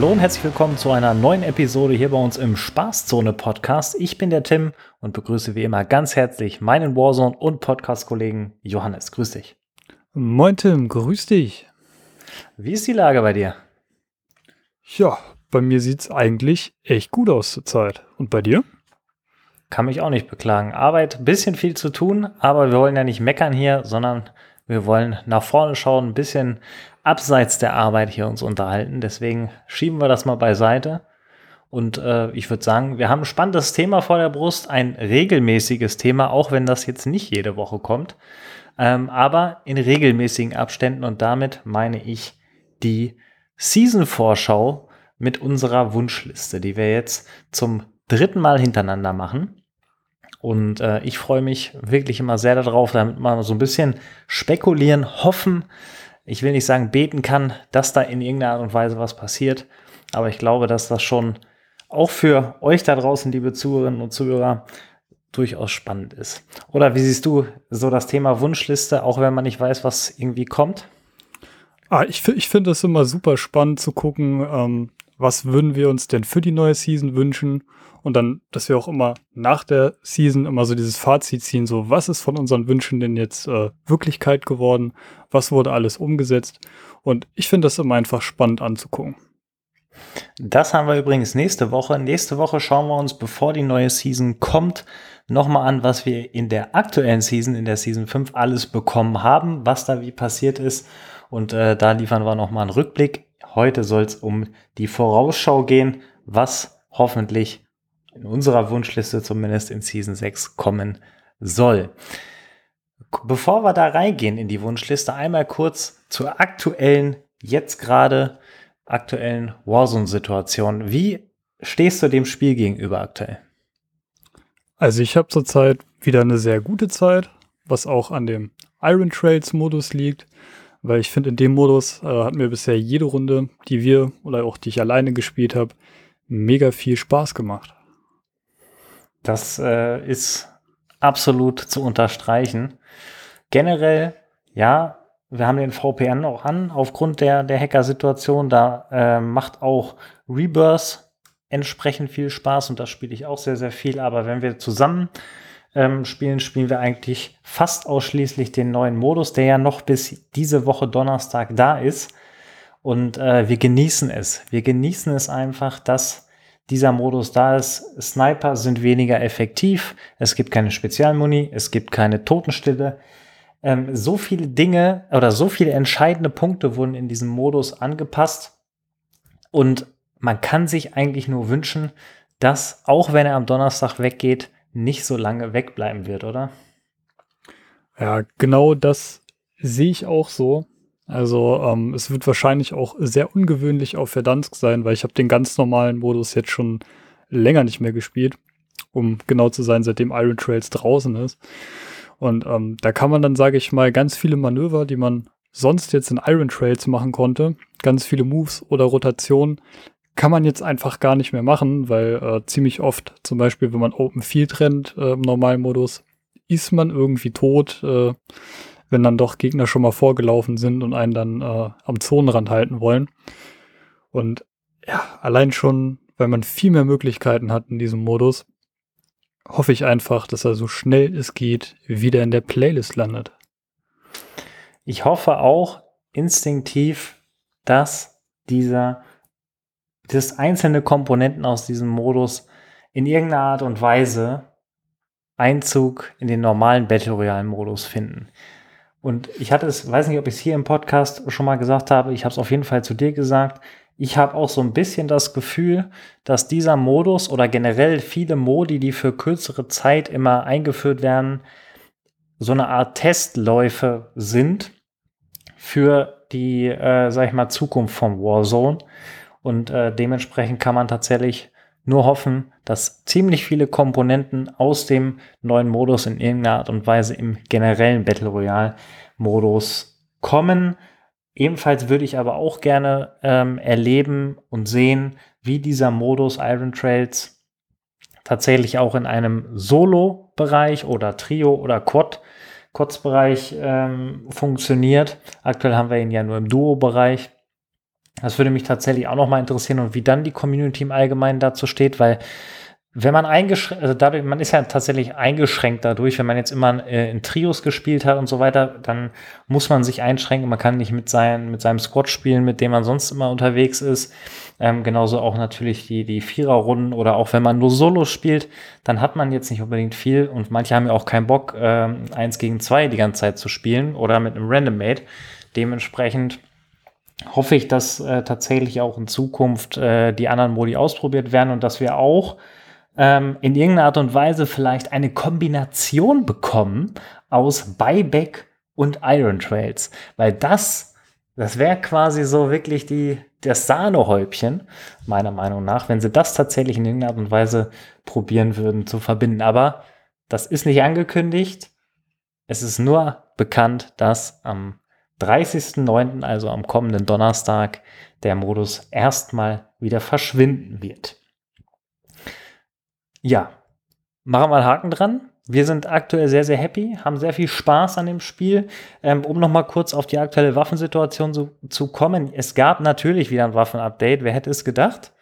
Hallo und herzlich willkommen zu einer neuen Episode hier bei uns im Spaßzone Podcast. Ich bin der Tim und begrüße wie immer ganz herzlich meinen Warzone und Podcast-Kollegen Johannes. Grüß dich. Moin Tim, grüß dich. Wie ist die Lage bei dir? Ja, bei mir sieht es eigentlich echt gut aus zurzeit. Und bei dir? Kann mich auch nicht beklagen. Arbeit, bisschen viel zu tun, aber wir wollen ja nicht meckern hier, sondern wir wollen nach vorne schauen, ein bisschen abseits der Arbeit hier uns unterhalten. Deswegen schieben wir das mal beiseite. Und äh, ich würde sagen, wir haben ein spannendes Thema vor der Brust, ein regelmäßiges Thema, auch wenn das jetzt nicht jede Woche kommt, ähm, aber in regelmäßigen Abständen. Und damit meine ich die Season-Vorschau mit unserer Wunschliste, die wir jetzt zum dritten Mal hintereinander machen. Und äh, ich freue mich wirklich immer sehr darauf, damit man so ein bisschen spekulieren, hoffen, ich will nicht sagen, beten kann, dass da in irgendeiner Art und Weise was passiert. Aber ich glaube, dass das schon auch für euch da draußen, liebe Zuhörerinnen und Zuhörer, durchaus spannend ist. Oder wie siehst du so das Thema Wunschliste, auch wenn man nicht weiß, was irgendwie kommt? Ah, ich ich finde es immer super spannend zu gucken, ähm, was würden wir uns denn für die neue Season wünschen und dann, dass wir auch immer nach der Season immer so dieses Fazit ziehen, so was ist von unseren Wünschen denn jetzt äh, Wirklichkeit geworden, was wurde alles umgesetzt und ich finde das immer einfach spannend anzugucken. Das haben wir übrigens nächste Woche. Nächste Woche schauen wir uns, bevor die neue Season kommt, nochmal an, was wir in der aktuellen Season, in der Season 5 alles bekommen haben, was da wie passiert ist. Und äh, da liefern wir nochmal einen Rückblick. Heute soll es um die Vorausschau gehen, was hoffentlich in unserer Wunschliste zumindest in Season 6 kommen soll. Bevor wir da reingehen in die Wunschliste, einmal kurz zur aktuellen, jetzt gerade aktuellen Warzone-Situation. Wie stehst du dem Spiel gegenüber aktuell? Also ich habe zurzeit wieder eine sehr gute Zeit, was auch an dem Iron Trails Modus liegt, weil ich finde, in dem Modus äh, hat mir bisher jede Runde, die wir oder auch die ich alleine gespielt habe, mega viel Spaß gemacht. Das äh, ist absolut zu unterstreichen. Generell, ja, wir haben den VPN auch an, aufgrund der, der Hacker-Situation. Da äh, macht auch Rebirth entsprechend viel Spaß und das spiele ich auch sehr, sehr viel. Aber wenn wir zusammen ähm, spielen, spielen wir eigentlich fast ausschließlich den neuen Modus, der ja noch bis diese Woche Donnerstag da ist. Und äh, wir genießen es. Wir genießen es einfach, dass dieser Modus da ist. Sniper sind weniger effektiv. Es gibt keine Spezialmuni. Es gibt keine Totenstille. Ähm, so viele Dinge oder so viele entscheidende Punkte wurden in diesem Modus angepasst. Und man kann sich eigentlich nur wünschen, dass, auch wenn er am Donnerstag weggeht, nicht so lange wegbleiben wird, oder? Ja, genau das sehe ich auch so. Also ähm, es wird wahrscheinlich auch sehr ungewöhnlich auf Verdansk sein, weil ich habe den ganz normalen Modus jetzt schon länger nicht mehr gespielt, um genau zu sein, seitdem Iron Trails draußen ist. Und ähm, da kann man dann, sage ich mal, ganz viele Manöver, die man sonst jetzt in Iron Trails machen konnte, ganz viele Moves oder Rotationen, kann man jetzt einfach gar nicht mehr machen, weil äh, ziemlich oft, zum Beispiel, wenn man Open Field rennt äh, im normalen Modus, ist man irgendwie tot. Äh, wenn dann doch Gegner schon mal vorgelaufen sind und einen dann äh, am Zonenrand halten wollen. Und ja, allein schon, weil man viel mehr Möglichkeiten hat in diesem Modus, hoffe ich einfach, dass er so schnell es geht wieder in der Playlist landet. Ich hoffe auch instinktiv, dass dieser, dass einzelne Komponenten aus diesem Modus in irgendeiner Art und Weise Einzug in den normalen Battle Royale Modus finden. Und ich hatte es, weiß nicht, ob ich es hier im Podcast schon mal gesagt habe, ich habe es auf jeden Fall zu dir gesagt. Ich habe auch so ein bisschen das Gefühl, dass dieser Modus oder generell viele Modi, die für kürzere Zeit immer eingeführt werden, so eine Art Testläufe sind für die, äh, sag ich mal, Zukunft von Warzone. Und äh, dementsprechend kann man tatsächlich nur hoffen, dass ziemlich viele Komponenten aus dem neuen Modus in irgendeiner Art und Weise im generellen Battle Royale Modus kommen. Ebenfalls würde ich aber auch gerne ähm, erleben und sehen, wie dieser Modus Iron Trails tatsächlich auch in einem Solo-Bereich oder Trio oder Quad Quads-Bereich ähm, funktioniert. Aktuell haben wir ihn ja nur im Duo-Bereich. Das würde mich tatsächlich auch noch mal interessieren und wie dann die Community im Allgemeinen dazu steht, weil wenn man eingeschränkt, also dadurch, man ist ja tatsächlich eingeschränkt dadurch, wenn man jetzt immer äh, in Trios gespielt hat und so weiter, dann muss man sich einschränken. Man kann nicht mit, sein, mit seinem Squad spielen, mit dem man sonst immer unterwegs ist. Ähm, genauso auch natürlich die, die Viererrunden oder auch wenn man nur Solo spielt, dann hat man jetzt nicht unbedingt viel und manche haben ja auch keinen Bock, ähm, eins gegen zwei die ganze Zeit zu spielen oder mit einem Random Mate. Dementsprechend hoffe ich, dass äh, tatsächlich auch in Zukunft äh, die anderen Modi ausprobiert werden und dass wir auch ähm, in irgendeiner Art und Weise vielleicht eine Kombination bekommen aus Buyback und Iron Trails. Weil das, das wäre quasi so wirklich die, das Sahnehäubchen, meiner Meinung nach, wenn sie das tatsächlich in irgendeiner Art und Weise probieren würden zu verbinden. Aber das ist nicht angekündigt. Es ist nur bekannt, dass am 30.09., also am kommenden Donnerstag, der Modus erstmal wieder verschwinden wird. Ja, machen wir einen Haken dran. Wir sind aktuell sehr, sehr happy, haben sehr viel Spaß an dem Spiel. Ähm, um nochmal kurz auf die aktuelle Waffensituation zu, zu kommen. Es gab natürlich wieder ein Waffenupdate, wer hätte es gedacht?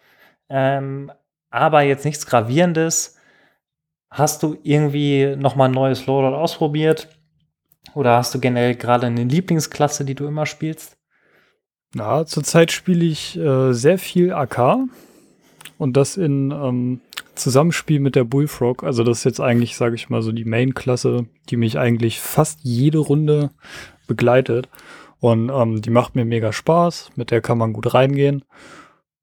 Ähm, aber jetzt nichts Gravierendes. Hast du irgendwie nochmal ein neues Loadout ausprobiert? Oder hast du generell gerade eine Lieblingsklasse, die du immer spielst? Na, zurzeit spiele ich äh, sehr viel AK. Und das in ähm, Zusammenspiel mit der Bullfrog. Also das ist jetzt eigentlich, sage ich mal, so die Main-Klasse, die mich eigentlich fast jede Runde begleitet. Und ähm, die macht mir mega Spaß, mit der kann man gut reingehen.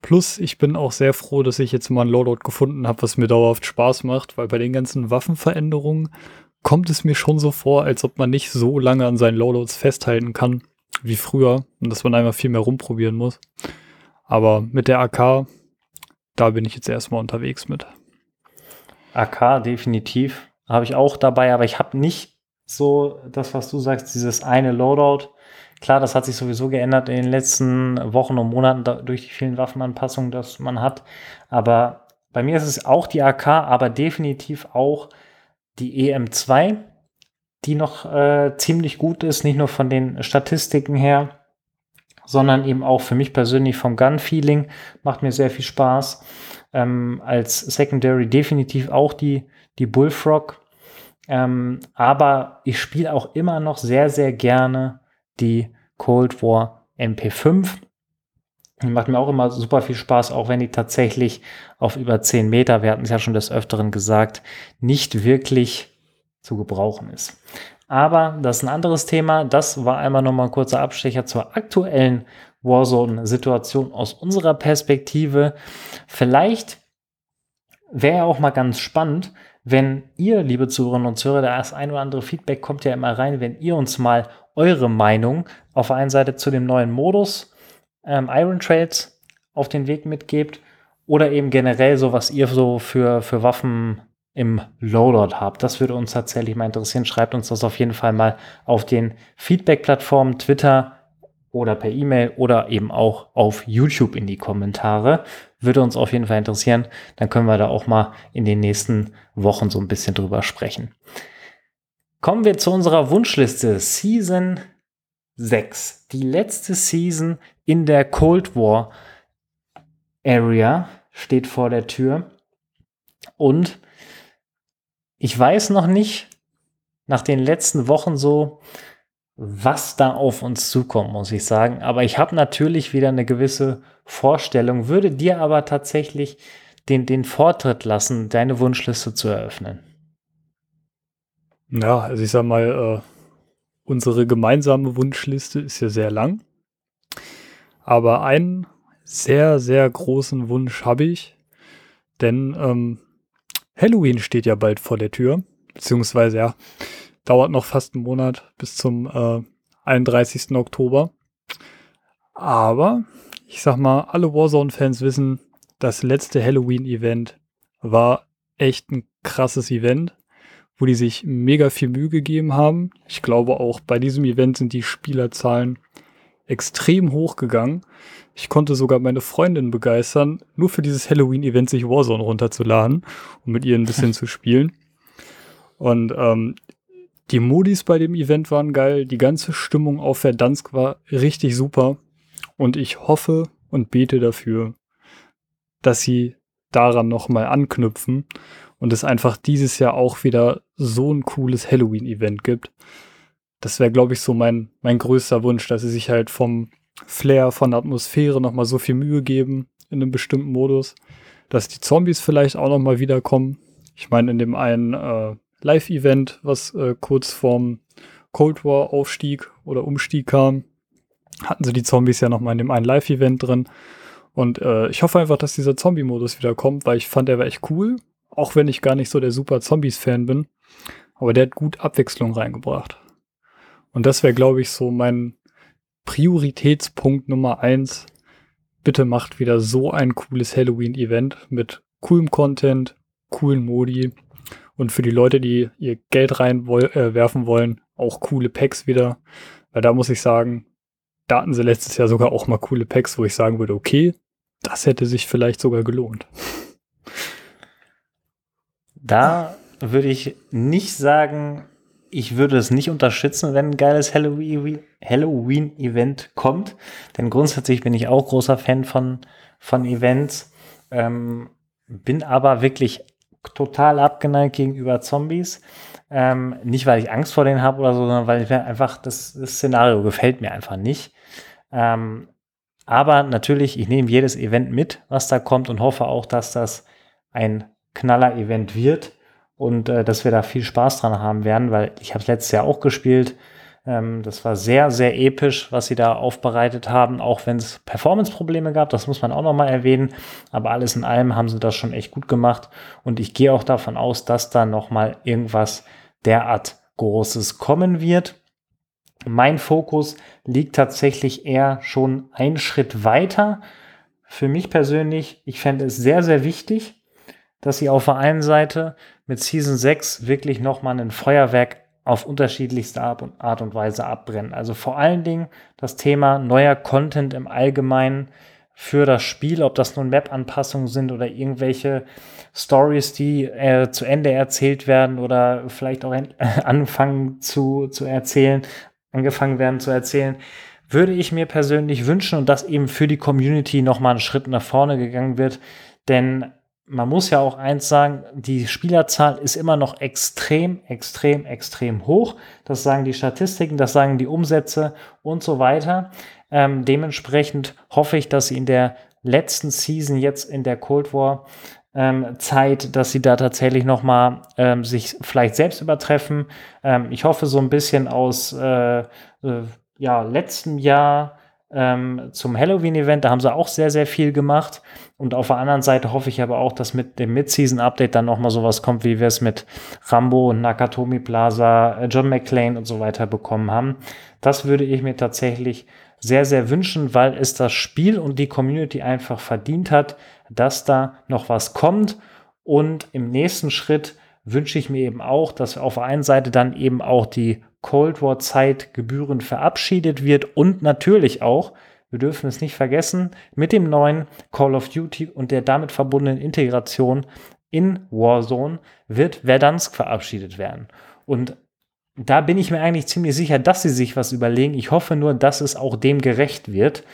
Plus, ich bin auch sehr froh, dass ich jetzt mal ein Loadout gefunden habe, was mir dauerhaft Spaß macht, weil bei den ganzen Waffenveränderungen kommt es mir schon so vor, als ob man nicht so lange an seinen Loadouts festhalten kann wie früher und dass man einmal viel mehr rumprobieren muss. Aber mit der AK, da bin ich jetzt erstmal unterwegs mit. AK definitiv. Habe ich auch dabei, aber ich habe nicht so das, was du sagst, dieses eine Loadout. Klar, das hat sich sowieso geändert in den letzten Wochen und Monaten da, durch die vielen Waffenanpassungen, dass man hat. Aber bei mir ist es auch die AK, aber definitiv auch die EM2, die noch äh, ziemlich gut ist, nicht nur von den Statistiken her, sondern eben auch für mich persönlich vom Gun-Feeling. Macht mir sehr viel Spaß ähm, als Secondary definitiv auch die, die Bullfrog. Ähm, aber ich spiele auch immer noch sehr, sehr gerne die Cold War MP5. Macht mir auch immer super viel Spaß, auch wenn die tatsächlich auf über 10 Meter, wir hatten es ja schon des Öfteren gesagt, nicht wirklich zu gebrauchen ist. Aber das ist ein anderes Thema. Das war einmal nochmal ein kurzer Abstecher zur aktuellen Warzone-Situation aus unserer Perspektive. Vielleicht wäre auch mal ganz spannend, wenn ihr, liebe Zuhörerinnen und Zuhörer, das ein oder andere Feedback kommt ja immer rein, wenn ihr uns mal eure Meinung auf der einen Seite zu dem neuen Modus ähm, Iron Trails auf den Weg mitgebt oder eben generell so, was ihr so für, für Waffen im Loadout habt. Das würde uns tatsächlich mal interessieren. Schreibt uns das auf jeden Fall mal auf den Feedback-Plattformen Twitter, oder per E-Mail oder eben auch auf YouTube in die Kommentare. Würde uns auf jeden Fall interessieren. Dann können wir da auch mal in den nächsten Wochen so ein bisschen drüber sprechen. Kommen wir zu unserer Wunschliste. Season 6. Die letzte Season in der Cold War Area steht vor der Tür. Und ich weiß noch nicht, nach den letzten Wochen so, was da auf uns zukommt, muss ich sagen. Aber ich habe natürlich wieder eine gewisse Vorstellung, würde dir aber tatsächlich den, den Vortritt lassen, deine Wunschliste zu eröffnen. Ja, also ich sag mal, äh, unsere gemeinsame Wunschliste ist ja sehr lang. Aber einen sehr, sehr großen Wunsch habe ich. Denn ähm, Halloween steht ja bald vor der Tür. Beziehungsweise ja, Dauert noch fast einen Monat bis zum äh, 31. Oktober. Aber ich sag mal, alle Warzone-Fans wissen, das letzte Halloween-Event war echt ein krasses Event, wo die sich mega viel Mühe gegeben haben. Ich glaube auch bei diesem Event sind die Spielerzahlen extrem hoch gegangen. Ich konnte sogar meine Freundin begeistern, nur für dieses Halloween-Event sich Warzone runterzuladen, um mit ihr ein bisschen zu spielen. Und ähm, die Modis bei dem Event waren geil, die ganze Stimmung auf Verdansk war richtig super und ich hoffe und bete dafür, dass sie daran nochmal anknüpfen und es einfach dieses Jahr auch wieder so ein cooles Halloween-Event gibt. Das wäre, glaube ich, so mein, mein größter Wunsch, dass sie sich halt vom Flair, von der Atmosphäre nochmal so viel Mühe geben in einem bestimmten Modus, dass die Zombies vielleicht auch nochmal wiederkommen. Ich meine, in dem einen äh, Live-Event, was äh, kurz vorm Cold War-Aufstieg oder Umstieg kam, hatten sie die Zombies ja nochmal in dem einen Live-Event drin. Und äh, ich hoffe einfach, dass dieser Zombie-Modus wieder kommt, weil ich fand, der war echt cool. Auch wenn ich gar nicht so der super Zombies-Fan bin. Aber der hat gut Abwechslung reingebracht. Und das wäre, glaube ich, so mein Prioritätspunkt Nummer eins. Bitte macht wieder so ein cooles Halloween-Event mit coolem Content, coolen Modi und für die Leute, die ihr Geld reinwerfen äh, wollen, auch coole Packs wieder. Weil da muss ich sagen, da hatten sie letztes Jahr sogar auch mal coole Packs, wo ich sagen würde, okay, das hätte sich vielleicht sogar gelohnt. Da würde ich nicht sagen, ich würde es nicht unterstützen, wenn ein geiles Halloween-Event kommt. Denn grundsätzlich bin ich auch großer Fan von, von Events. Ähm, bin aber wirklich total abgeneigt gegenüber Zombies. Ähm, nicht, weil ich Angst vor denen habe oder so, sondern weil mir einfach das, das Szenario gefällt mir einfach nicht. Ähm, aber natürlich, ich nehme jedes Event mit, was da kommt und hoffe auch, dass das ein Knaller-Event wird und äh, dass wir da viel Spaß dran haben werden, weil ich habe es letztes Jahr auch gespielt. Ähm, das war sehr, sehr episch, was sie da aufbereitet haben, auch wenn es Performance-Probleme gab, das muss man auch nochmal erwähnen. Aber alles in allem haben sie das schon echt gut gemacht und ich gehe auch davon aus, dass da nochmal irgendwas derart Großes kommen wird. Mein Fokus liegt tatsächlich eher schon einen Schritt weiter. Für mich persönlich, ich fände es sehr, sehr wichtig, dass sie auf der einen Seite mit Season 6 wirklich nochmal ein Feuerwerk auf unterschiedlichste Art und Weise abbrennen. Also vor allen Dingen das Thema neuer Content im Allgemeinen für das Spiel, ob das nun Map-Anpassungen sind oder irgendwelche Stories, die äh, zu Ende erzählt werden oder vielleicht auch anfangen zu, zu erzählen angefangen werden zu erzählen, würde ich mir persönlich wünschen und dass eben für die Community nochmal einen Schritt nach vorne gegangen wird. Denn man muss ja auch eins sagen, die Spielerzahl ist immer noch extrem, extrem, extrem hoch. Das sagen die Statistiken, das sagen die Umsätze und so weiter. Ähm, dementsprechend hoffe ich, dass sie in der letzten Season jetzt in der Cold War ähm, Zeit, dass sie da tatsächlich noch mal ähm, sich vielleicht selbst übertreffen. Ähm, ich hoffe so ein bisschen aus äh, äh, ja, letztem Jahr ähm, zum Halloween-Event, da haben sie auch sehr, sehr viel gemacht. Und auf der anderen Seite hoffe ich aber auch, dass mit dem Mid-Season-Update dann noch mal sowas kommt, wie wir es mit Rambo, Nakatomi Plaza, äh, John McClane und so weiter bekommen haben. Das würde ich mir tatsächlich sehr, sehr wünschen, weil es das Spiel und die Community einfach verdient hat, dass da noch was kommt. Und im nächsten Schritt wünsche ich mir eben auch, dass auf der einen Seite dann eben auch die Cold War Zeit gebührend verabschiedet wird und natürlich auch, wir dürfen es nicht vergessen, mit dem neuen Call of Duty und der damit verbundenen Integration in Warzone wird Verdansk verabschiedet werden. Und da bin ich mir eigentlich ziemlich sicher, dass sie sich was überlegen. Ich hoffe nur, dass es auch dem gerecht wird,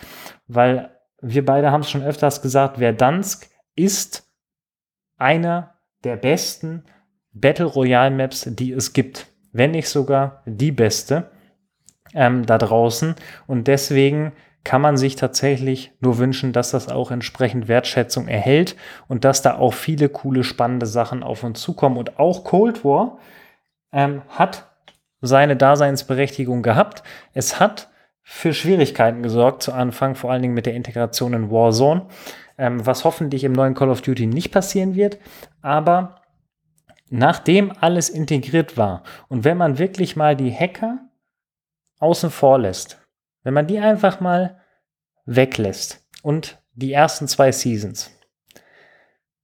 weil wir beide haben es schon öfters gesagt, Verdansk ist einer der besten Battle Royale Maps, die es gibt. Wenn nicht sogar die beste ähm, da draußen. Und deswegen kann man sich tatsächlich nur wünschen, dass das auch entsprechend Wertschätzung erhält und dass da auch viele coole, spannende Sachen auf uns zukommen. Und auch Cold War ähm, hat seine Daseinsberechtigung gehabt. Es hat für Schwierigkeiten gesorgt zu Anfang, vor allen Dingen mit der Integration in Warzone, ähm, was hoffentlich im neuen Call of Duty nicht passieren wird. Aber nachdem alles integriert war und wenn man wirklich mal die Hacker außen vor lässt, wenn man die einfach mal weglässt und die ersten zwei Seasons,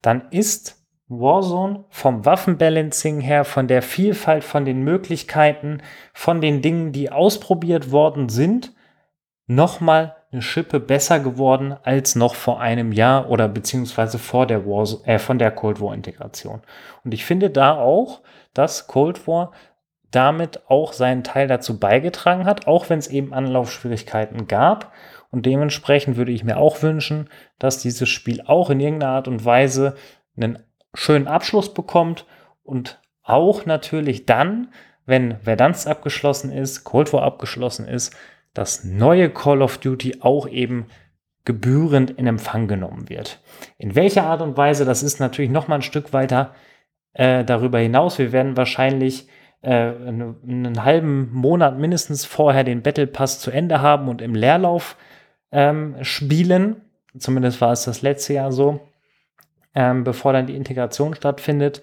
dann ist Warzone vom Waffenbalancing her, von der Vielfalt, von den Möglichkeiten, von den Dingen, die ausprobiert worden sind, nochmal eine Schippe besser geworden als noch vor einem Jahr oder beziehungsweise vor der War, äh, von der Cold War Integration. Und ich finde da auch, dass Cold War damit auch seinen Teil dazu beigetragen hat, auch wenn es eben Anlaufschwierigkeiten gab. Und dementsprechend würde ich mir auch wünschen, dass dieses Spiel auch in irgendeiner Art und Weise einen schönen Abschluss bekommt und auch natürlich dann, wenn Verdansk abgeschlossen ist, Cold War abgeschlossen ist, das neue Call of Duty auch eben gebührend in Empfang genommen wird. In welcher Art und Weise, das ist natürlich noch mal ein Stück weiter äh, darüber hinaus. Wir werden wahrscheinlich äh, einen, halben Monat mindestens vorher den Battle Pass zu Ende haben und im Leerlauf ähm, spielen. Zumindest war es das letzte Jahr so, ähm, bevor dann die Integration stattfindet.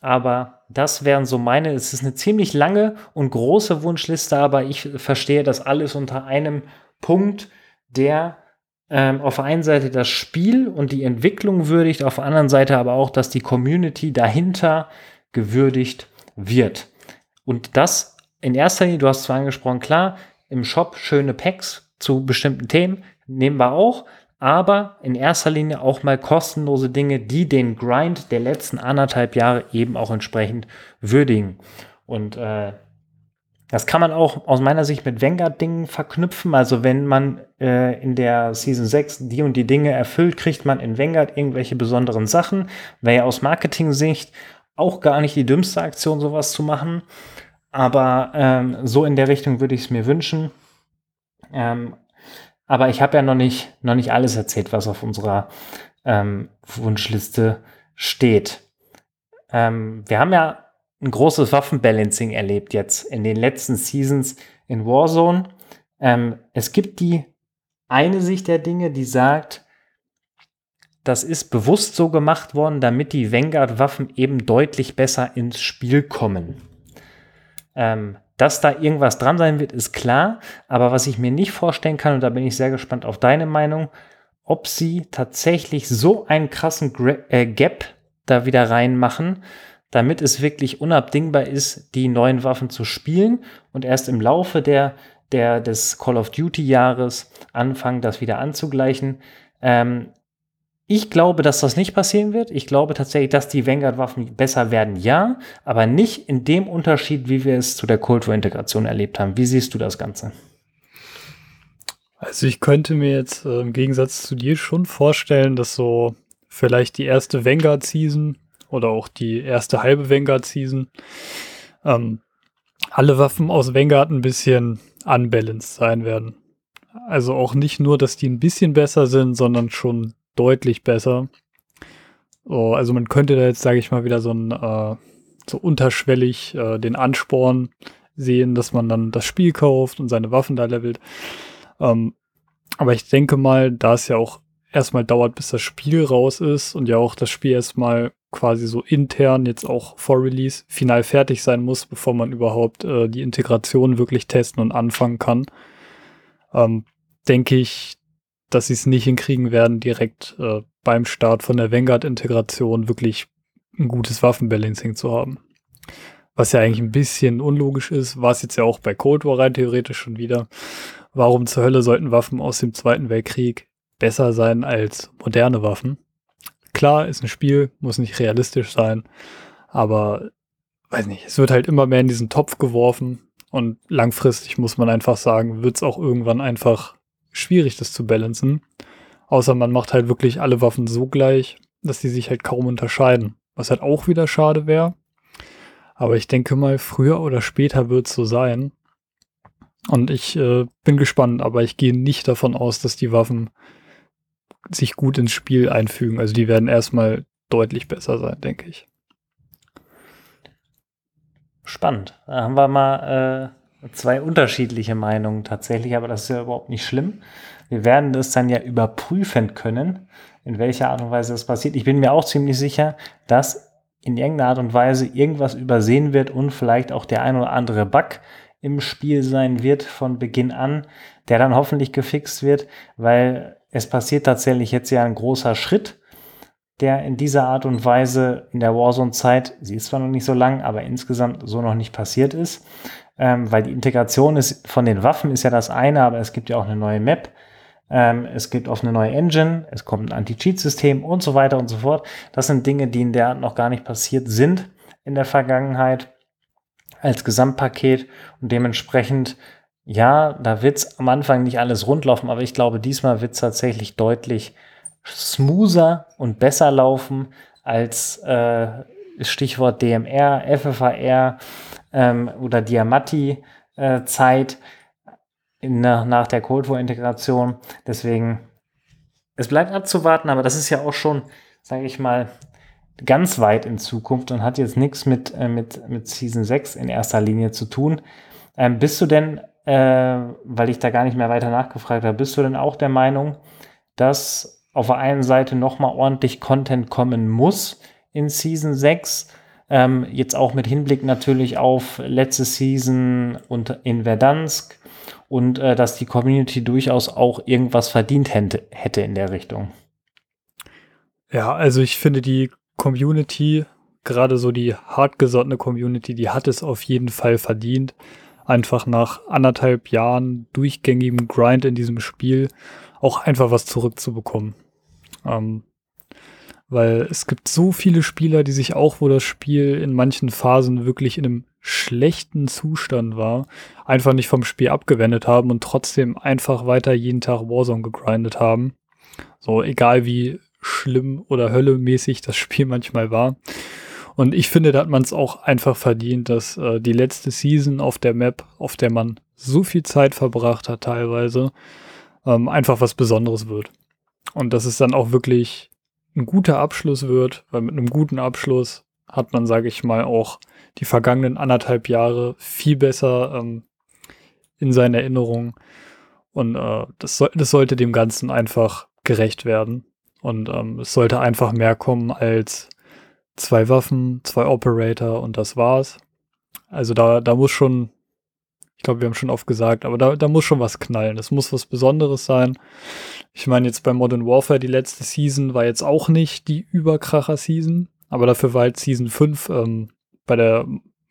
Aber das wären so meine, es ist eine ziemlich lange und große Wunschliste, aber ich verstehe das alles unter einem Punkt, der ähm, auf der einen Seite das Spiel und die Entwicklung würdigt, auf der anderen Seite aber auch, dass die Community dahinter gewürdigt wird. Und das in erster Linie, du hast zwar angesprochen, klar, im Shop schöne Packs zu bestimmten Themen nehmen wir auch, aber in erster Linie auch mal kostenlose Dinge, die den Grind der letzten anderthalb Jahre eben auch entsprechend würdigen. Und äh, das kann man auch aus meiner Sicht mit Vanguard-Dingen verknüpfen. Also wenn man äh, in der Season 6 die und die Dinge erfüllt, kriegt man in Vanguard irgendwelche besonderen Sachen. Wäre ja aus Marketing-Sicht auch gar nicht die dümmste Aktion, sowas zu machen. Aber ähm, so in der Richtung würde ich es mir wünschen. Ähm, aber ich habe ja noch nicht, noch nicht alles erzählt, was auf unserer ähm, Wunschliste steht. Ähm, wir haben ja ein großes Waffenbalancing erlebt jetzt in den letzten Seasons in Warzone. Ähm, es gibt die eine Sicht der Dinge, die sagt, das ist bewusst so gemacht worden, damit die Vanguard-Waffen eben deutlich besser ins Spiel kommen. Ähm, dass da irgendwas dran sein wird, ist klar. Aber was ich mir nicht vorstellen kann, und da bin ich sehr gespannt auf deine Meinung, ob sie tatsächlich so einen krassen Gra äh, Gap da wieder reinmachen, damit es wirklich unabdingbar ist, die neuen Waffen zu spielen und erst im Laufe der, der, des Call of Duty Jahres anfangen, das wieder anzugleichen. Ähm, ich glaube, dass das nicht passieren wird. Ich glaube tatsächlich, dass die Vanguard-Waffen besser werden, ja, aber nicht in dem Unterschied, wie wir es zu der Cold War-Integration erlebt haben. Wie siehst du das Ganze? Also ich könnte mir jetzt äh, im Gegensatz zu dir schon vorstellen, dass so vielleicht die erste Vanguard-Season oder auch die erste halbe Vanguard-Season ähm, alle Waffen aus Vanguard ein bisschen unbalanced sein werden. Also auch nicht nur, dass die ein bisschen besser sind, sondern schon deutlich besser. So, also man könnte da jetzt, sage ich mal, wieder so ein äh, so unterschwellig äh, den Ansporn sehen, dass man dann das Spiel kauft und seine Waffen da levelt. Ähm, aber ich denke mal, da es ja auch erstmal dauert, bis das Spiel raus ist und ja auch das Spiel erstmal quasi so intern jetzt auch vor Release final fertig sein muss, bevor man überhaupt äh, die Integration wirklich testen und anfangen kann, ähm, denke ich, dass sie es nicht hinkriegen werden, direkt äh, beim Start von der Vanguard-Integration wirklich ein gutes Waffenbalancing zu haben. Was ja eigentlich ein bisschen unlogisch ist, war es jetzt ja auch bei Cold War rein theoretisch schon wieder. Warum zur Hölle sollten Waffen aus dem Zweiten Weltkrieg besser sein als moderne Waffen? Klar, ist ein Spiel, muss nicht realistisch sein, aber weiß nicht, es wird halt immer mehr in diesen Topf geworfen und langfristig muss man einfach sagen, wird es auch irgendwann einfach schwierig, das zu balancen. Außer man macht halt wirklich alle Waffen so gleich, dass die sich halt kaum unterscheiden. Was halt auch wieder schade wäre. Aber ich denke mal, früher oder später wird es so sein. Und ich äh, bin gespannt, aber ich gehe nicht davon aus, dass die Waffen sich gut ins Spiel einfügen. Also die werden erstmal deutlich besser sein, denke ich. Spannend. Da haben wir mal äh, zwei unterschiedliche Meinungen tatsächlich, aber das ist ja überhaupt nicht schlimm. Wir werden das dann ja überprüfen können, in welcher Art und Weise das passiert. Ich bin mir auch ziemlich sicher, dass in irgendeiner Art und Weise irgendwas übersehen wird und vielleicht auch der ein oder andere Bug im Spiel sein wird von Beginn an, der dann hoffentlich gefixt wird, weil es passiert tatsächlich jetzt ja ein großer Schritt, der in dieser Art und Weise in der Warzone-Zeit, sie ist zwar noch nicht so lang, aber insgesamt so noch nicht passiert ist ähm, weil die Integration ist von den Waffen ist ja das eine, aber es gibt ja auch eine neue Map. Ähm, es gibt auch eine neue Engine, es kommt ein Anti-Cheat-System und so weiter und so fort. Das sind Dinge, die in der Art noch gar nicht passiert sind in der Vergangenheit als Gesamtpaket und dementsprechend ja, da wird es am Anfang nicht alles rundlaufen, aber ich glaube, diesmal wird es tatsächlich deutlich smoother und besser laufen als äh, Stichwort DMR, FFAR ähm, oder Diamati-Zeit äh, nach der Cold War-Integration. Deswegen, es bleibt abzuwarten, aber das ist ja auch schon, sage ich mal, ganz weit in Zukunft und hat jetzt nichts mit, äh, mit, mit Season 6 in erster Linie zu tun. Ähm, bist du denn, äh, weil ich da gar nicht mehr weiter nachgefragt habe, bist du denn auch der Meinung, dass auf der einen Seite nochmal ordentlich Content kommen muss in Season 6? Ähm, jetzt auch mit Hinblick natürlich auf letzte Season und in Verdansk und äh, dass die Community durchaus auch irgendwas verdient hätte, in der Richtung. Ja, also ich finde die Community, gerade so die hartgesottene Community, die hat es auf jeden Fall verdient, einfach nach anderthalb Jahren durchgängigem Grind in diesem Spiel auch einfach was zurückzubekommen. Ähm, weil es gibt so viele Spieler, die sich auch, wo das Spiel in manchen Phasen wirklich in einem schlechten Zustand war, einfach nicht vom Spiel abgewendet haben und trotzdem einfach weiter jeden Tag Warzone gegrindet haben. So, egal wie schlimm oder höllemäßig das Spiel manchmal war. Und ich finde, da hat man es auch einfach verdient, dass äh, die letzte Season auf der Map, auf der man so viel Zeit verbracht hat teilweise, ähm, einfach was Besonderes wird. Und dass es dann auch wirklich ein guter Abschluss wird, weil mit einem guten Abschluss hat man, sage ich mal, auch die vergangenen anderthalb Jahre viel besser ähm, in seiner Erinnerung. Und äh, das, so, das sollte dem Ganzen einfach gerecht werden. Und ähm, es sollte einfach mehr kommen als zwei Waffen, zwei Operator und das war's. Also da, da muss schon, glaube, wir haben schon oft gesagt, aber da, da muss schon was knallen. Es muss was Besonderes sein. Ich meine, jetzt bei Modern Warfare, die letzte Season war jetzt auch nicht die Überkracher-Season, aber dafür war halt Season 5 ähm, bei der,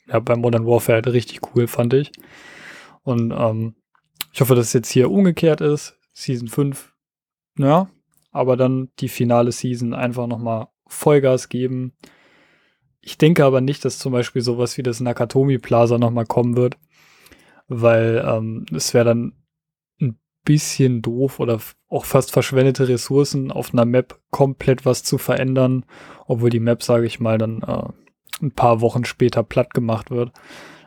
ja, bei Modern Warfare halt richtig cool, fand ich. Und ähm, ich hoffe, dass es jetzt hier umgekehrt ist. Season 5, ja, aber dann die finale Season einfach nochmal Vollgas geben. Ich denke aber nicht, dass zum Beispiel sowas wie das Nakatomi Plaza nochmal kommen wird, weil ähm, es wäre dann ein bisschen doof oder auch fast verschwendete Ressourcen auf einer Map komplett was zu verändern, obwohl die Map, sage ich mal, dann äh, ein paar Wochen später platt gemacht wird.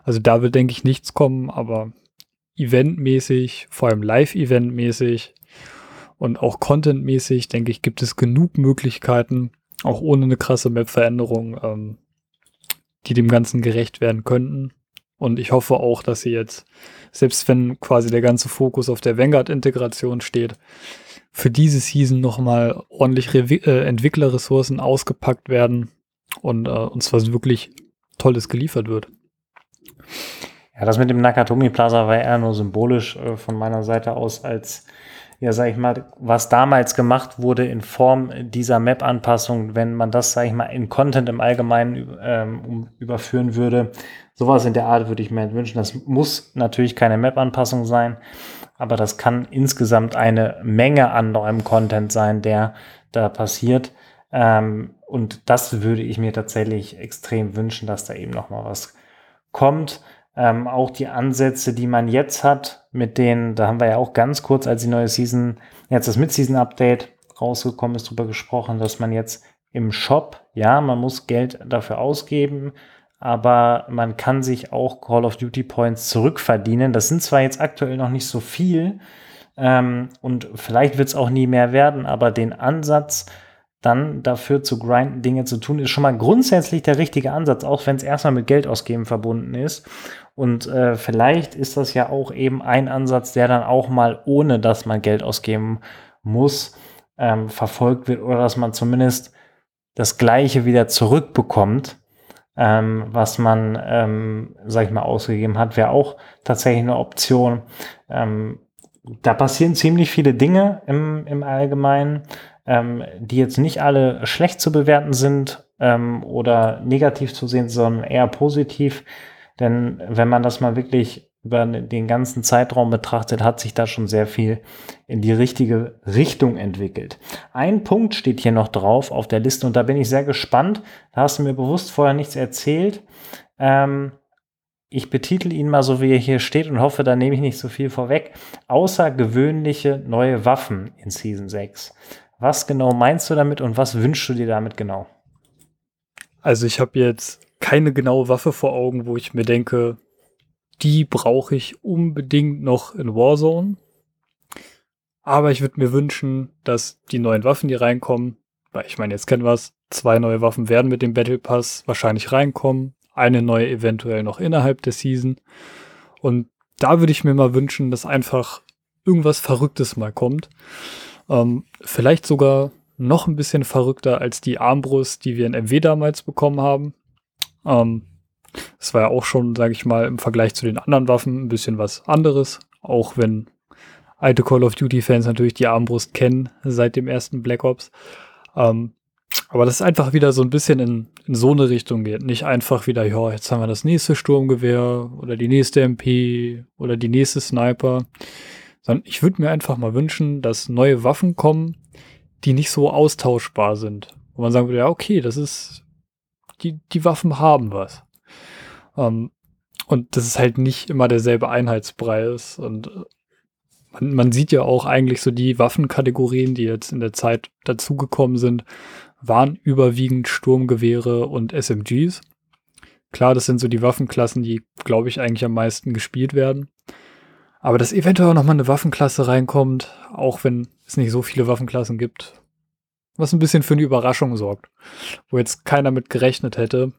Also da wird, denke ich, nichts kommen, aber eventmäßig, vor allem live-eventmäßig, und auch contentmäßig, denke ich, gibt es genug Möglichkeiten, auch ohne eine krasse Map-Veränderung, ähm, die dem Ganzen gerecht werden könnten. Und ich hoffe auch, dass sie jetzt, selbst wenn quasi der ganze Fokus auf der Vanguard-Integration steht, für diese Season nochmal ordentlich Re äh, Entwicklerressourcen ausgepackt werden und äh, uns was wirklich Tolles geliefert wird. Ja, das mit dem Nakatomi Plaza war eher nur symbolisch äh, von meiner Seite aus als ja, sag ich mal, was damals gemacht wurde in Form dieser Map-Anpassung, wenn man das, sag ich mal, in Content im Allgemeinen ähm, überführen würde, sowas in der Art würde ich mir wünschen. Das muss natürlich keine Map-Anpassung sein, aber das kann insgesamt eine Menge an neuem Content sein, der da passiert. Ähm, und das würde ich mir tatsächlich extrem wünschen, dass da eben noch mal was kommt. Ähm, auch die Ansätze, die man jetzt hat, mit denen, da haben wir ja auch ganz kurz, als die neue Season, jetzt das Mid-Season-Update rausgekommen ist, drüber gesprochen, dass man jetzt im Shop, ja, man muss Geld dafür ausgeben, aber man kann sich auch Call of Duty Points zurückverdienen. Das sind zwar jetzt aktuell noch nicht so viel ähm, und vielleicht wird es auch nie mehr werden, aber den Ansatz, dann dafür zu grinden, Dinge zu tun, ist schon mal grundsätzlich der richtige Ansatz, auch wenn es erstmal mit Geld ausgeben verbunden ist. Und äh, vielleicht ist das ja auch eben ein Ansatz, der dann auch mal ohne, dass man Geld ausgeben muss, ähm, verfolgt wird oder dass man zumindest das Gleiche wieder zurückbekommt, ähm, was man, ähm, sag ich mal, ausgegeben hat, wäre auch tatsächlich eine Option. Ähm, da passieren ziemlich viele Dinge im, im Allgemeinen, ähm, die jetzt nicht alle schlecht zu bewerten sind ähm, oder negativ zu sehen, sondern eher positiv. Denn wenn man das mal wirklich über den ganzen Zeitraum betrachtet, hat sich da schon sehr viel in die richtige Richtung entwickelt. Ein Punkt steht hier noch drauf auf der Liste und da bin ich sehr gespannt. Da hast du mir bewusst vorher nichts erzählt. Ähm, ich betitel ihn mal so, wie er hier steht und hoffe, da nehme ich nicht so viel vorweg. Außergewöhnliche neue Waffen in Season 6. Was genau meinst du damit und was wünschst du dir damit genau? Also ich habe jetzt keine genaue Waffe vor Augen, wo ich mir denke, die brauche ich unbedingt noch in Warzone. Aber ich würde mir wünschen, dass die neuen Waffen, die reinkommen, weil ich meine, jetzt kennen wir es, zwei neue Waffen werden mit dem Battle Pass wahrscheinlich reinkommen, eine neue eventuell noch innerhalb der Season. Und da würde ich mir mal wünschen, dass einfach irgendwas Verrücktes mal kommt. Ähm, vielleicht sogar noch ein bisschen verrückter als die Armbrust, die wir in MW damals bekommen haben. Ähm, das war ja auch schon, sage ich mal, im Vergleich zu den anderen Waffen ein bisschen was anderes. Auch wenn alte Call of Duty-Fans natürlich die Armbrust kennen seit dem ersten Black Ops. Ähm, aber das ist einfach wieder so ein bisschen in, in so eine Richtung geht. Nicht einfach wieder, ja, jetzt haben wir das nächste Sturmgewehr oder die nächste MP oder die nächste Sniper. Sondern ich würde mir einfach mal wünschen, dass neue Waffen kommen, die nicht so austauschbar sind. Wo man sagen würde, ja, okay, das ist, die, die Waffen haben was. Ähm, und das ist halt nicht immer derselbe Einheitsbrei ist. Und äh, man, man sieht ja auch eigentlich so die Waffenkategorien, die jetzt in der Zeit dazugekommen sind, waren überwiegend Sturmgewehre und SMGs. Klar, das sind so die Waffenklassen, die, glaube ich, eigentlich am meisten gespielt werden. Aber dass eventuell auch nochmal eine Waffenklasse reinkommt, auch wenn es nicht so viele Waffenklassen gibt, was ein bisschen für eine Überraschung sorgt, wo jetzt keiner mit gerechnet hätte.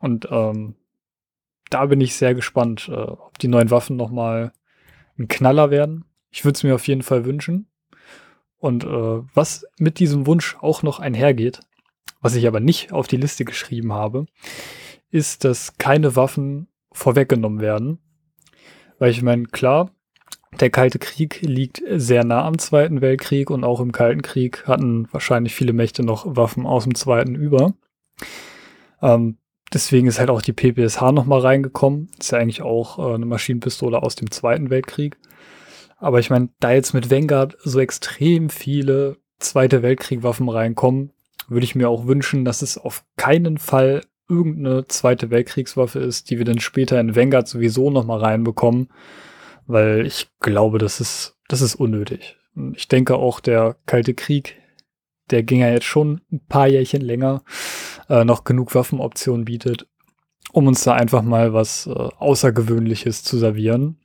Und ähm, da bin ich sehr gespannt, äh, ob die neuen Waffen nochmal ein Knaller werden. Ich würde es mir auf jeden Fall wünschen. Und äh, was mit diesem Wunsch auch noch einhergeht, was ich aber nicht auf die Liste geschrieben habe, ist, dass keine Waffen vorweggenommen werden. Weil ich meine, klar, der Kalte Krieg liegt sehr nah am Zweiten Weltkrieg und auch im Kalten Krieg hatten wahrscheinlich viele Mächte noch Waffen aus dem Zweiten über. Ähm, deswegen ist halt auch die PPSH nochmal reingekommen. Ist ja eigentlich auch äh, eine Maschinenpistole aus dem Zweiten Weltkrieg. Aber ich meine, da jetzt mit Vanguard so extrem viele Zweite Weltkrieg-Waffen reinkommen, würde ich mir auch wünschen, dass es auf keinen Fall irgendeine Zweite Weltkriegswaffe ist, die wir dann später in Vanguard sowieso nochmal reinbekommen, weil ich glaube, das ist, das ist unnötig. Ich denke auch, der Kalte Krieg, der ging ja jetzt schon ein paar Jährchen länger, äh, noch genug Waffenoptionen bietet, um uns da einfach mal was äh, Außergewöhnliches zu servieren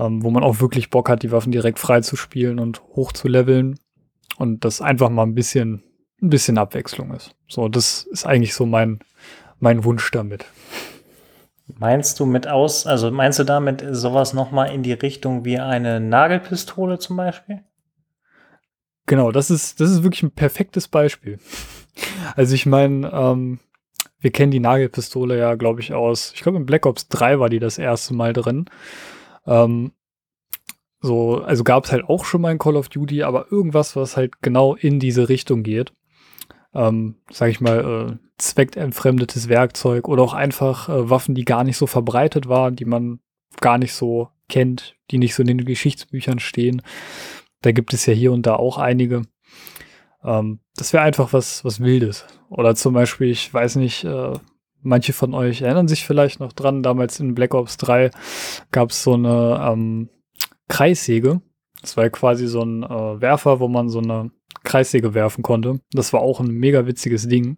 ähm, wo man auch wirklich Bock hat, die Waffen direkt frei zu spielen und hoch zu leveln und das einfach mal ein bisschen, ein bisschen Abwechslung ist. So, das ist eigentlich so mein, mein Wunsch damit. Meinst du mit aus, also meinst du damit sowas nochmal in die Richtung wie eine Nagelpistole zum Beispiel? Genau, das ist, das ist wirklich ein perfektes Beispiel. Also ich meine, ähm, wir kennen die Nagelpistole ja, glaube ich, aus, ich glaube in Black Ops 3 war die das erste Mal drin. Ähm, so, also gab es halt auch schon mal ein Call of Duty, aber irgendwas, was halt genau in diese Richtung geht. Ähm, sag ich mal, äh, zweckentfremdetes Werkzeug oder auch einfach äh, Waffen, die gar nicht so verbreitet waren, die man gar nicht so kennt, die nicht so in den Geschichtsbüchern stehen. Da gibt es ja hier und da auch einige. Ähm, das wäre einfach was, was Wildes. Oder zum Beispiel, ich weiß nicht, äh, Manche von euch erinnern sich vielleicht noch dran, damals in Black Ops 3 gab es so eine ähm, Kreissäge. Das war quasi so ein äh, Werfer, wo man so eine Kreissäge werfen konnte. Das war auch ein mega witziges Ding.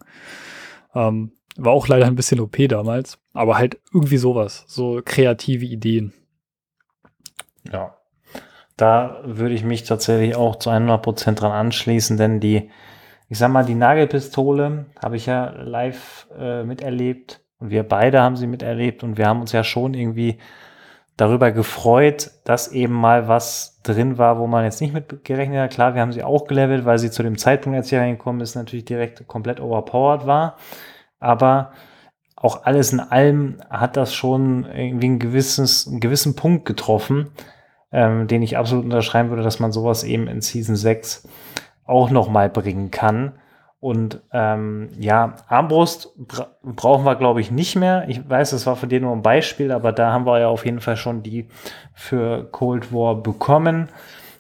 Ähm, war auch leider ein bisschen OP damals, aber halt irgendwie sowas, so kreative Ideen. Ja, da würde ich mich tatsächlich auch zu 100% dran anschließen, denn die ich sag mal, die Nagelpistole habe ich ja live äh, miterlebt und wir beide haben sie miterlebt und wir haben uns ja schon irgendwie darüber gefreut, dass eben mal was drin war, wo man jetzt nicht mit gerechnet hat. Klar, wir haben sie auch gelevelt, weil sie zu dem Zeitpunkt, als sie reingekommen ist, natürlich direkt komplett overpowered war. Aber auch alles in allem hat das schon irgendwie ein gewisses, einen gewissen Punkt getroffen, ähm, den ich absolut unterschreiben würde, dass man sowas eben in Season 6 auch noch mal bringen kann. Und ähm, ja, Armbrust bra brauchen wir, glaube ich, nicht mehr. Ich weiß, das war für den nur ein Beispiel, aber da haben wir ja auf jeden Fall schon die für Cold War bekommen.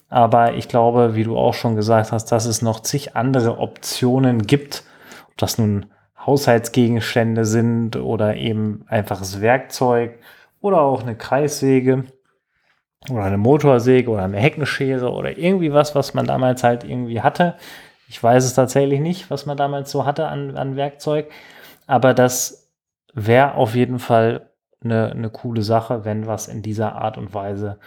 Aber ich glaube, wie du auch schon gesagt hast, dass es noch zig andere Optionen gibt. Ob das nun Haushaltsgegenstände sind oder eben einfaches Werkzeug oder auch eine Kreissäge oder eine Motorsäge oder eine Heckenschere oder irgendwie was, was man damals halt irgendwie hatte. Ich weiß es tatsächlich nicht, was man damals so hatte an, an Werkzeug, aber das wäre auf jeden Fall eine, eine coole Sache, wenn was in dieser Art und Weise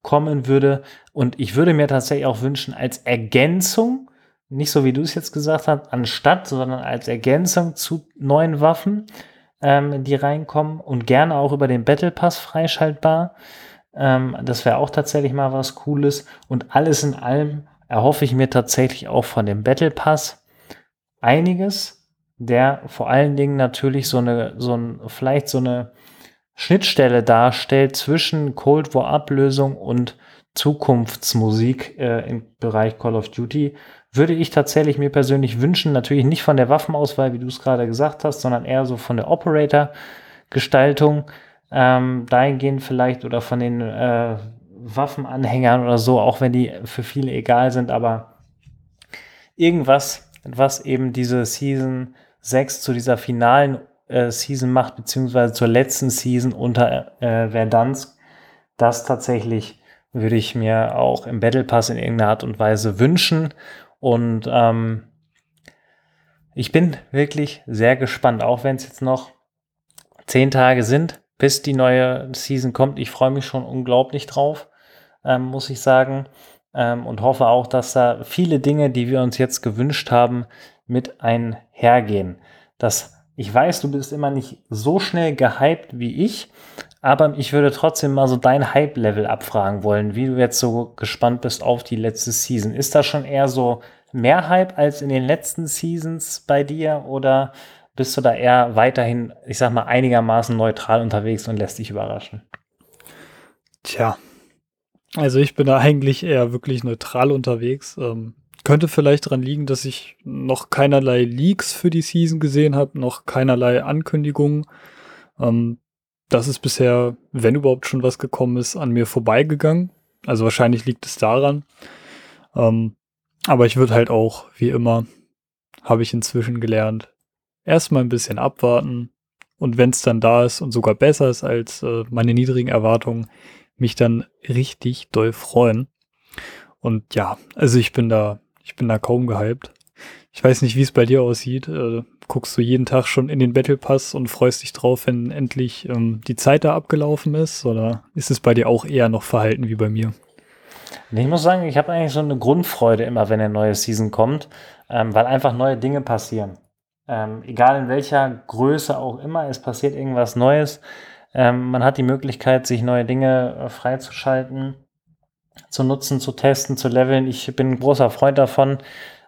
kommen würde. Und ich würde mir tatsächlich auch wünschen, als Ergänzung, nicht so wie du es jetzt gesagt hast, anstatt, sondern als Ergänzung zu neuen Waffen, ähm, die reinkommen und gerne auch über den Battle Pass freischaltbar. Ähm, das wäre auch tatsächlich mal was Cooles. Und alles in allem erhoffe ich mir tatsächlich auch von dem Battle Pass einiges, der vor allen Dingen natürlich so eine, so ein, vielleicht so eine Schnittstelle darstellt zwischen Cold War Ablösung und Zukunftsmusik äh, im Bereich Call of Duty, würde ich tatsächlich mir persönlich wünschen, natürlich nicht von der Waffenauswahl, wie du es gerade gesagt hast, sondern eher so von der Operator-Gestaltung, ähm, dahingehend vielleicht oder von den äh, Waffenanhängern oder so, auch wenn die für viele egal sind, aber irgendwas, was eben diese Season 6 zu dieser finalen äh, Season macht, beziehungsweise zur letzten Season unter äh, Verdansk, das tatsächlich würde ich mir auch im Battle Pass in irgendeiner Art und Weise wünschen. Und ähm, ich bin wirklich sehr gespannt, auch wenn es jetzt noch zehn Tage sind, bis die neue Season kommt. Ich freue mich schon unglaublich drauf, ähm, muss ich sagen. Ähm, und hoffe auch, dass da viele Dinge, die wir uns jetzt gewünscht haben, mit einhergehen. Das ich weiß, du bist immer nicht so schnell gehypt wie ich, aber ich würde trotzdem mal so dein Hype-Level abfragen wollen, wie du jetzt so gespannt bist auf die letzte Season. Ist das schon eher so mehr Hype als in den letzten Seasons bei dir oder bist du da eher weiterhin, ich sag mal, einigermaßen neutral unterwegs und lässt dich überraschen? Tja, also ich bin da eigentlich eher wirklich neutral unterwegs. Ähm, könnte vielleicht daran liegen, dass ich noch keinerlei Leaks für die Season gesehen habe, noch keinerlei Ankündigungen. Ähm, das ist bisher, wenn überhaupt schon was gekommen ist, an mir vorbeigegangen. Also wahrscheinlich liegt es daran. Ähm, aber ich würde halt auch, wie immer, habe ich inzwischen gelernt, erstmal ein bisschen abwarten und wenn es dann da ist und sogar besser ist als äh, meine niedrigen Erwartungen, mich dann richtig doll freuen. Und ja, also ich bin da ich bin da kaum gehypt. Ich weiß nicht, wie es bei dir aussieht. Äh, guckst du jeden Tag schon in den Battle Pass und freust dich drauf, wenn endlich ähm, die Zeit da abgelaufen ist? Oder ist es bei dir auch eher noch verhalten wie bei mir? Ich muss sagen, ich habe eigentlich so eine Grundfreude immer, wenn eine neue Season kommt, ähm, weil einfach neue Dinge passieren. Ähm, egal in welcher Größe auch immer, es passiert irgendwas Neues. Ähm, man hat die Möglichkeit, sich neue Dinge äh, freizuschalten zu nutzen, zu testen, zu leveln. Ich bin ein großer Freund davon,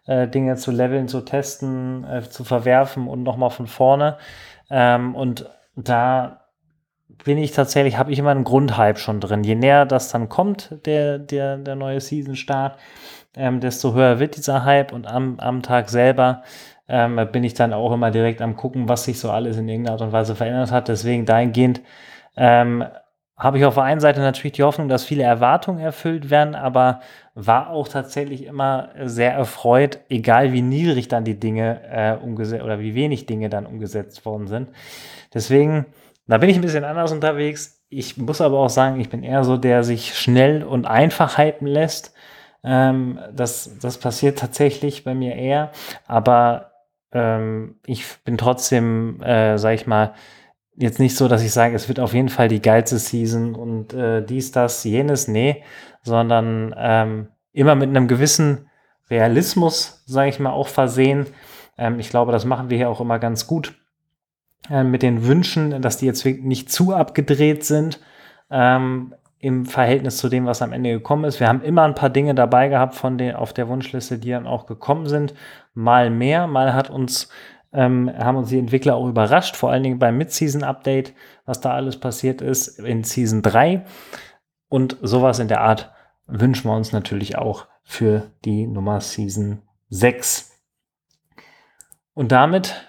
äh, Dinge zu leveln, zu testen, äh, zu verwerfen und nochmal von vorne. Ähm, und da bin ich tatsächlich, habe ich immer einen Grundhype schon drin. Je näher das dann kommt, der, der, der neue Season-Start, ähm, desto höher wird dieser Hype und am, am Tag selber ähm, bin ich dann auch immer direkt am gucken, was sich so alles in irgendeiner Art und Weise verändert hat. Deswegen dahingehend ähm, habe ich auf der einen Seite natürlich die Hoffnung, dass viele Erwartungen erfüllt werden, aber war auch tatsächlich immer sehr erfreut, egal wie niedrig dann die Dinge äh, umgesetzt oder wie wenig Dinge dann umgesetzt worden sind. Deswegen, da bin ich ein bisschen anders unterwegs. Ich muss aber auch sagen, ich bin eher so, der sich schnell und einfach hypen lässt. Ähm, das, das passiert tatsächlich bei mir eher, aber ähm, ich bin trotzdem, äh, sag ich mal, jetzt nicht so, dass ich sage, es wird auf jeden Fall die geilste Season und äh, dies, das, jenes, nee, sondern ähm, immer mit einem gewissen Realismus, sage ich mal, auch versehen. Ähm, ich glaube, das machen wir hier auch immer ganz gut äh, mit den Wünschen, dass die jetzt nicht zu abgedreht sind ähm, im Verhältnis zu dem, was am Ende gekommen ist. Wir haben immer ein paar Dinge dabei gehabt von den auf der Wunschliste, die dann auch gekommen sind. Mal mehr, mal hat uns ähm, haben uns die Entwickler auch überrascht, vor allen Dingen beim Mid-Season-Update, was da alles passiert ist in Season 3. Und sowas in der Art wünschen wir uns natürlich auch für die Nummer Season 6. Und damit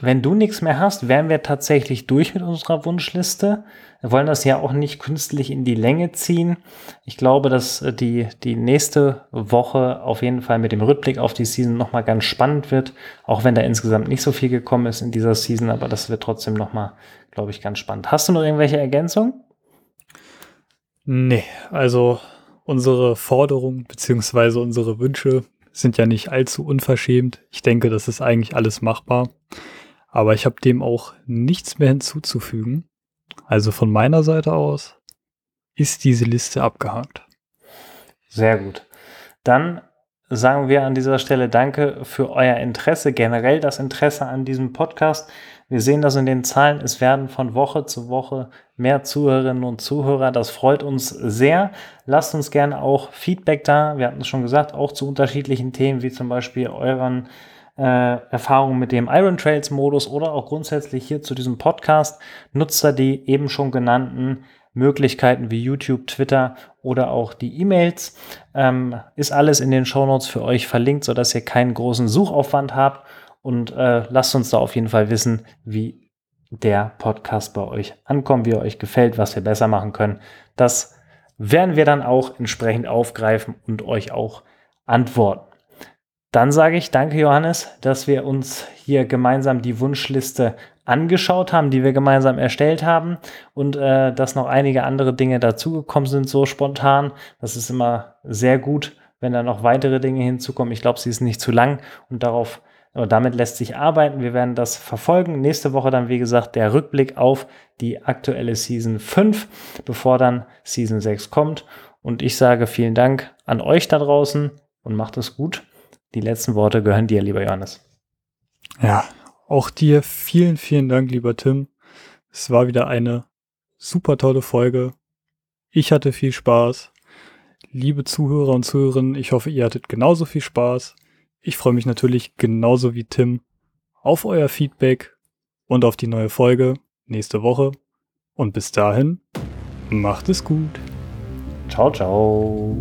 wenn du nichts mehr hast, wären wir tatsächlich durch mit unserer Wunschliste. Wir wollen das ja auch nicht künstlich in die Länge ziehen. Ich glaube, dass äh, die, die nächste Woche auf jeden Fall mit dem Rückblick auf die Season nochmal ganz spannend wird. Auch wenn da insgesamt nicht so viel gekommen ist in dieser Season, aber das wird trotzdem nochmal, glaube ich, ganz spannend. Hast du noch irgendwelche Ergänzungen? Nee, also unsere Forderungen beziehungsweise unsere Wünsche sind ja nicht allzu unverschämt. Ich denke, das ist eigentlich alles machbar. Aber ich habe dem auch nichts mehr hinzuzufügen. Also von meiner Seite aus ist diese Liste abgehakt. Sehr gut. Dann sagen wir an dieser Stelle Danke für euer Interesse, generell das Interesse an diesem Podcast. Wir sehen das in den Zahlen. Es werden von Woche zu Woche mehr Zuhörerinnen und Zuhörer. Das freut uns sehr. Lasst uns gerne auch Feedback da. Wir hatten es schon gesagt, auch zu unterschiedlichen Themen, wie zum Beispiel euren äh, Erfahrungen mit dem Iron Trails Modus oder auch grundsätzlich hier zu diesem Podcast nutzt er die eben schon genannten Möglichkeiten wie YouTube, Twitter oder auch die E-Mails. Ähm, ist alles in den Shownotes für euch verlinkt, sodass ihr keinen großen Suchaufwand habt. Und äh, lasst uns da auf jeden Fall wissen, wie der Podcast bei euch ankommt, wie er euch gefällt, was wir besser machen können. Das werden wir dann auch entsprechend aufgreifen und euch auch antworten. Dann sage ich danke, Johannes, dass wir uns hier gemeinsam die Wunschliste angeschaut haben, die wir gemeinsam erstellt haben und äh, dass noch einige andere Dinge dazugekommen sind, so spontan. Das ist immer sehr gut, wenn da noch weitere Dinge hinzukommen. Ich glaube, sie ist nicht zu lang und darauf damit lässt sich arbeiten. Wir werden das verfolgen. Nächste Woche dann, wie gesagt, der Rückblick auf die aktuelle Season 5, bevor dann Season 6 kommt. Und ich sage vielen Dank an euch da draußen und macht es gut. Die letzten Worte gehören dir, lieber Johannes. Ja, auch dir vielen, vielen Dank, lieber Tim. Es war wieder eine super tolle Folge. Ich hatte viel Spaß. Liebe Zuhörer und Zuhörerinnen, ich hoffe, ihr hattet genauso viel Spaß. Ich freue mich natürlich genauso wie Tim auf euer Feedback und auf die neue Folge nächste Woche. Und bis dahin, macht es gut. Ciao, ciao.